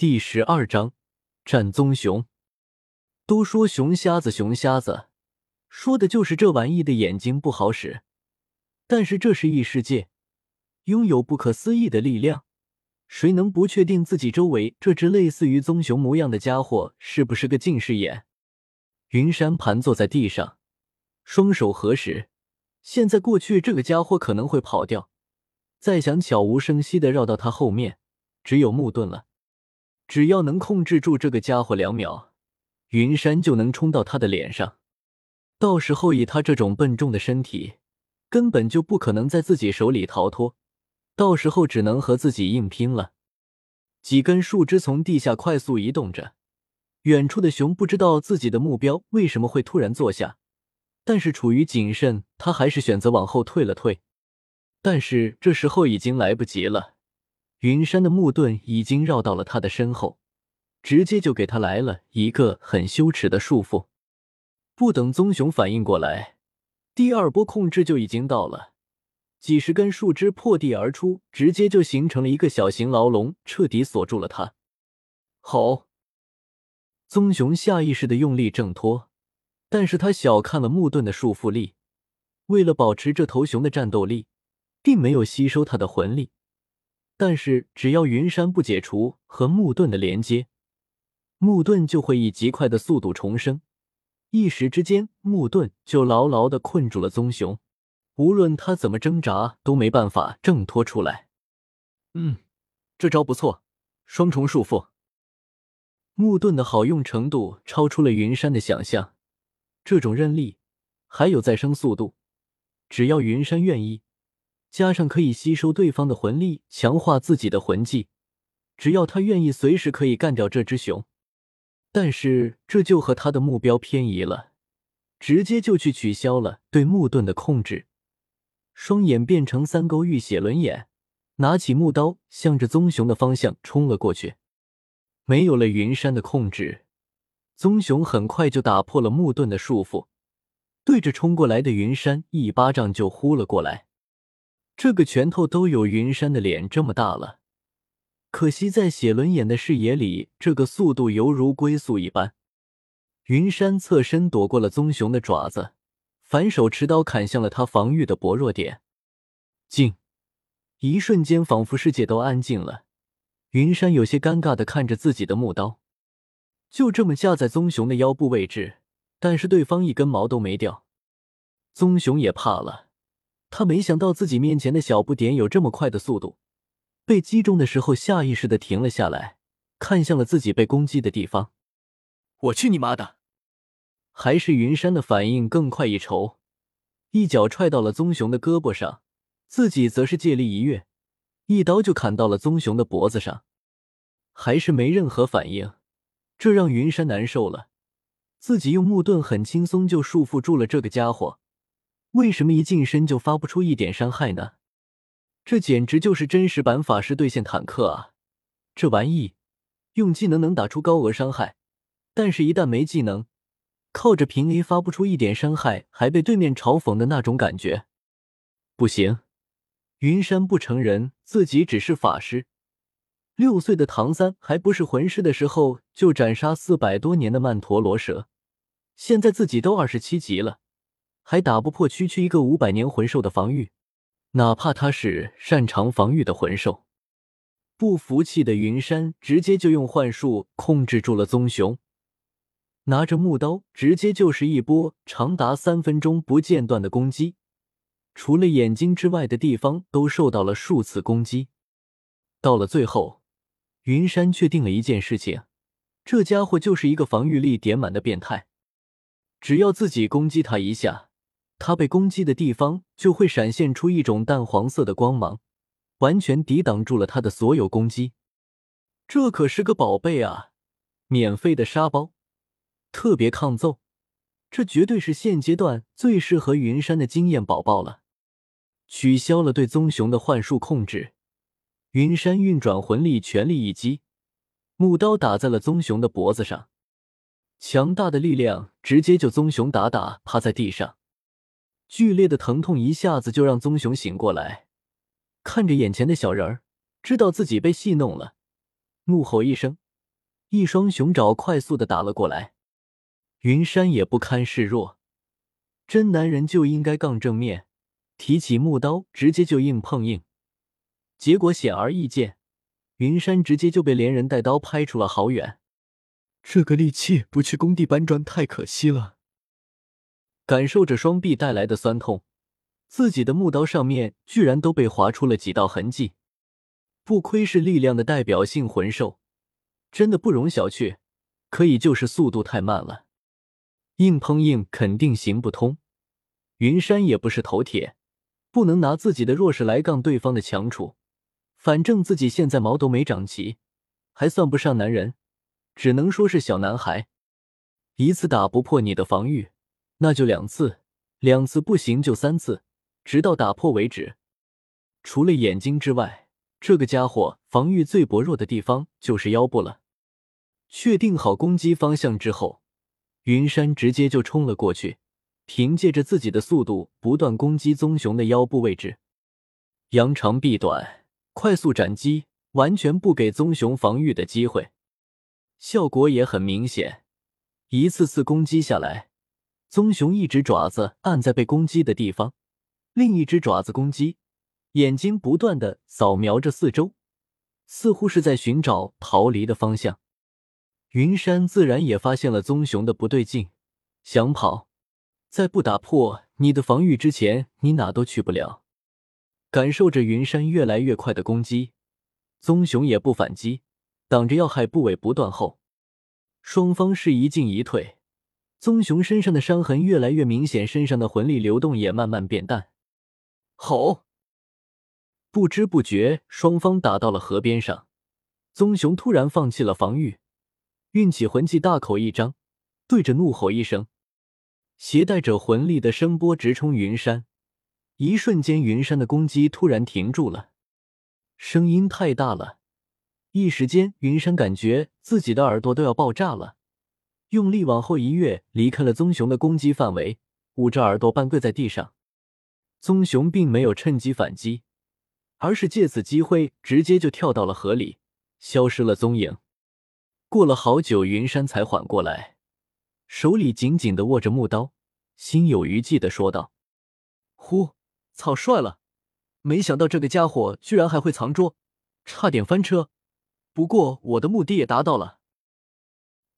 第十二章战棕熊。都说熊瞎子，熊瞎子，说的就是这玩意的眼睛不好使。但是这是异世界，拥有不可思议的力量，谁能不确定自己周围这只类似于棕熊模样的家伙是不是个近视眼？云山盘坐在地上，双手合十。现在过去，这个家伙可能会跑掉，再想悄无声息的绕到他后面，只有木盾了。只要能控制住这个家伙两秒，云山就能冲到他的脸上。到时候以他这种笨重的身体，根本就不可能在自己手里逃脱。到时候只能和自己硬拼了。几根树枝从地下快速移动着，远处的熊不知道自己的目标为什么会突然坐下，但是处于谨慎，他还是选择往后退了退。但是这时候已经来不及了。云山的木盾已经绕到了他的身后，直接就给他来了一个很羞耻的束缚。不等棕熊反应过来，第二波控制就已经到了，几十根树枝破地而出，直接就形成了一个小型牢笼，彻底锁住了他。吼！棕熊下意识的用力挣脱，但是他小看了木盾的束缚力，为了保持这头熊的战斗力，并没有吸收他的魂力。但是，只要云山不解除和木盾的连接，木盾就会以极快的速度重生。一时之间，木盾就牢牢的困住了棕熊，无论他怎么挣扎，都没办法挣脱出来。嗯，这招不错，双重束缚。木盾的好用程度超出了云山的想象，这种韧力还有再生速度，只要云山愿意。加上可以吸收对方的魂力，强化自己的魂技，只要他愿意，随时可以干掉这只熊。但是这就和他的目标偏移了，直接就去取消了对木盾的控制。双眼变成三勾玉血轮眼，拿起木刀，向着棕熊的方向冲了过去。没有了云山的控制，棕熊很快就打破了木盾的束缚，对着冲过来的云山一巴掌就呼了过来。这个拳头都有云山的脸这么大了，可惜在写轮眼的视野里，这个速度犹如龟速一般。云山侧身躲过了棕熊的爪子，反手持刀砍向了他防御的薄弱点。静，一瞬间仿佛世界都安静了。云山有些尴尬的看着自己的木刀，就这么架在棕熊的腰部位置，但是对方一根毛都没掉。棕熊也怕了。他没想到自己面前的小不点有这么快的速度，被击中的时候下意识的停了下来，看向了自己被攻击的地方。我去你妈的！还是云山的反应更快一筹，一脚踹到了棕熊的胳膊上，自己则是借力一跃，一刀就砍到了棕熊的脖子上。还是没任何反应，这让云山难受了。自己用木盾很轻松就束缚住了这个家伙。为什么一近身就发不出一点伤害呢？这简直就是真实版法师对线坦克啊！这玩意用技能能打出高额伤害，但是一旦没技能，靠着平 A 发不出一点伤害，还被对面嘲讽的那种感觉，不行！云山不承认自己只是法师，六岁的唐三还不是魂师的时候就斩杀四百多年的曼陀罗蛇，现在自己都二十七级了。还打不破区区一个五百年魂兽的防御，哪怕他是擅长防御的魂兽。不服气的云山直接就用幻术控制住了棕熊，拿着木刀直接就是一波长达三分钟不间断的攻击，除了眼睛之外的地方都受到了数次攻击。到了最后，云山确定了一件事情：这家伙就是一个防御力点满的变态，只要自己攻击他一下。他被攻击的地方就会闪现出一种淡黄色的光芒，完全抵挡住了他的所有攻击。这可是个宝贝啊！免费的沙包，特别抗揍，这绝对是现阶段最适合云山的经验宝宝了。取消了对棕熊的幻术控制，云山运转魂力，全力一击，木刀打在了棕熊的脖子上，强大的力量直接就棕熊打打趴在地上。剧烈的疼痛一下子就让棕熊醒过来，看着眼前的小人儿，知道自己被戏弄了，怒吼一声，一双熊爪快速的打了过来。云山也不堪示弱，真男人就应该杠正面，提起木刀直接就硬碰硬。结果显而易见，云山直接就被连人带刀拍出了好远。这个力气不去工地搬砖太可惜了。感受着双臂带来的酸痛，自己的木刀上面居然都被划出了几道痕迹。不愧是力量的代表性魂兽，真的不容小觑。可以就是速度太慢了。硬碰硬肯定行不通，云山也不是头铁，不能拿自己的弱势来杠对方的强处。反正自己现在毛都没长齐，还算不上男人，只能说是小男孩。一次打不破你的防御，那就两次，两次不行就三次，直到打破为止。除了眼睛之外，这个家伙防御最薄弱的地方就是腰部了。确定好攻击方向之后。云山直接就冲了过去，凭借着自己的速度，不断攻击棕熊的腰部位置，扬长避短，快速斩击，完全不给棕熊防御的机会。效果也很明显，一次次攻击下来，棕熊一只爪子按在被攻击的地方，另一只爪子攻击，眼睛不断的扫描着四周，似乎是在寻找逃离的方向。云山自然也发现了棕熊的不对劲，想跑，在不打破你的防御之前，你哪都去不了。感受着云山越来越快的攻击，棕熊也不反击，挡着要害部位不断后，双方是一进一退。棕熊身上的伤痕越来越明显，身上的魂力流动也慢慢变淡。吼！不知不觉，双方打到了河边上，棕熊突然放弃了防御。运起魂技，大口一张，对着怒吼一声，携带着魂力的声波直冲云山。一瞬间，云山的攻击突然停住了，声音太大了，一时间云山感觉自己的耳朵都要爆炸了，用力往后一跃，离开了棕熊的攻击范围，捂着耳朵半跪在地上。棕熊并没有趁机反击，而是借此机会直接就跳到了河里，消失了踪影。过了好久，云山才缓过来，手里紧紧的握着木刀，心有余悸的说道：“呼，草率了！没想到这个家伙居然还会藏拙，差点翻车。不过我的目的也达到了。”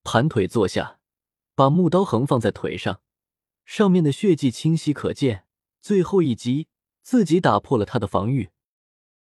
盘腿坐下，把木刀横放在腿上，上面的血迹清晰可见。最后一击，自己打破了他的防御，